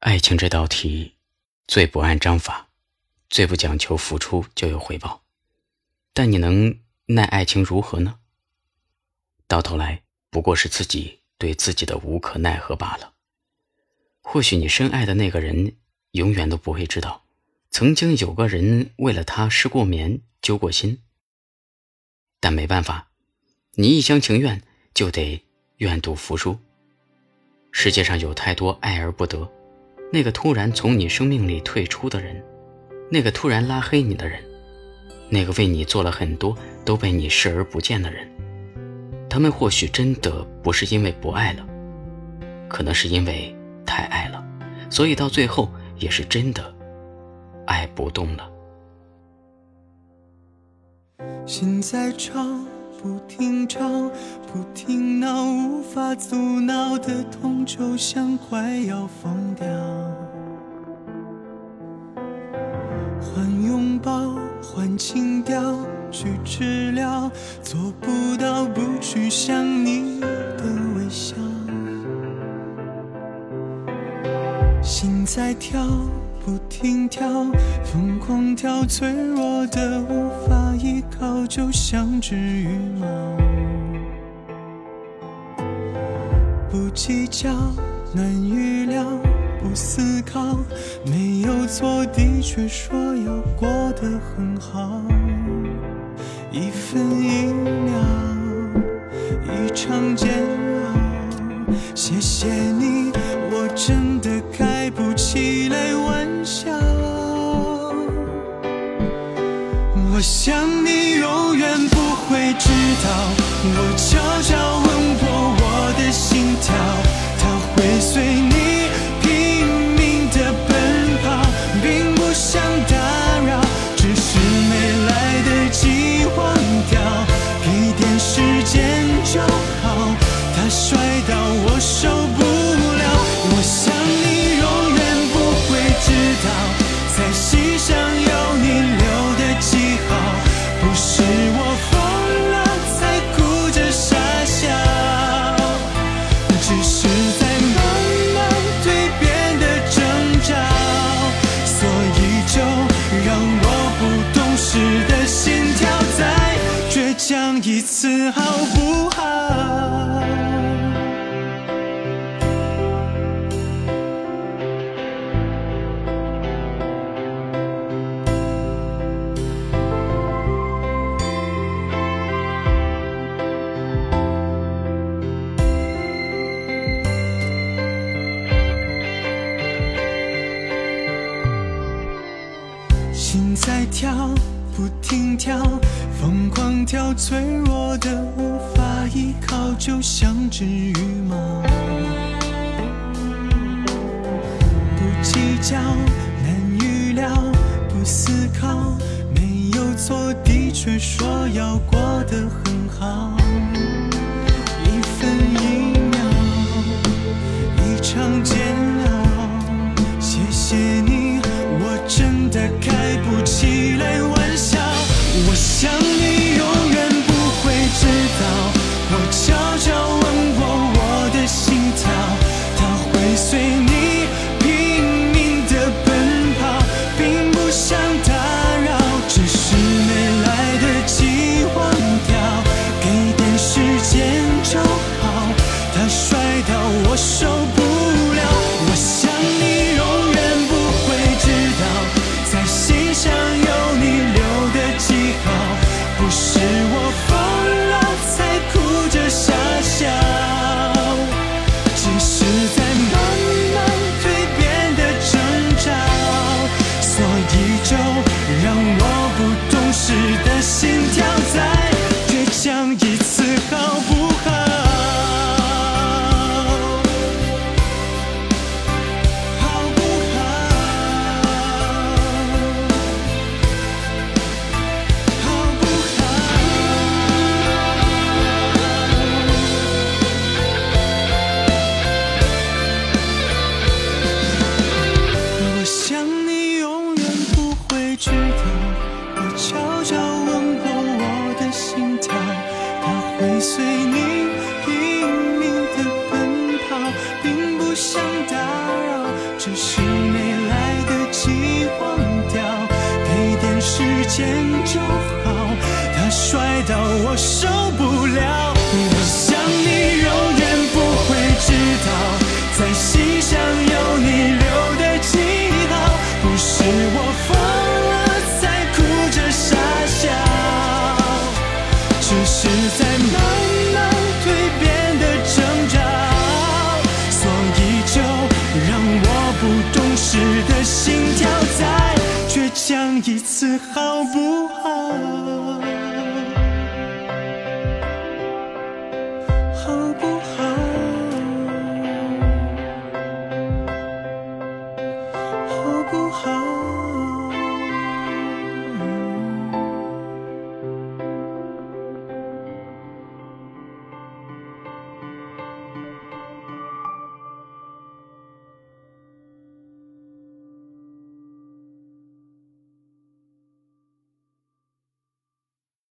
爱情这道题，最不按章法，最不讲求付出就有回报。但你能奈爱情如何呢？到头来不过是自己对自己的无可奈何罢了。或许你深爱的那个人，永远都不会知道，曾经有个人为了他失过眠、揪过心。但没办法，你一厢情愿，就得愿赌服输。世界上有太多爱而不得，那个突然从你生命里退出的人，那个突然拉黑你的人，那个为你做了很多都被你视而不见的人，他们或许真的不是因为不爱了，可能是因为太爱了，所以到最后也是真的爱不动了。心在唱，不停吵，不停闹，无法阻挠的痛，就像快要疯掉。换拥抱，换情调，去治疗，做不到不去想你的微笑。心在跳。不停跳，疯狂跳，脆弱的无法依靠，就像只羽毛。不计较，难预料，不思考，没有错，的确说要过得很好。一分一秒，一场煎熬。谢谢你，想你永远不会知道，我悄悄吻过我的心跳，它会随你拼命的奔跑，并不想打扰，只是没来得及忘掉，给点时间就好。它摔到我受不了，我想你永远不会知道，在心上心在跳，不停跳，疯狂跳，脆弱的无法依靠，就像只羽毛。不计较，难预料，不思考，没有错，的确说要过得很好。一分一知道我悄悄问过我的心跳它会随你拼命的奔跑并不想打扰只是没来得及忘掉。给点时间就好他摔倒我受不了。只是在慢慢蜕变的成长所以就让我不懂事的心跳再倔强一次好不好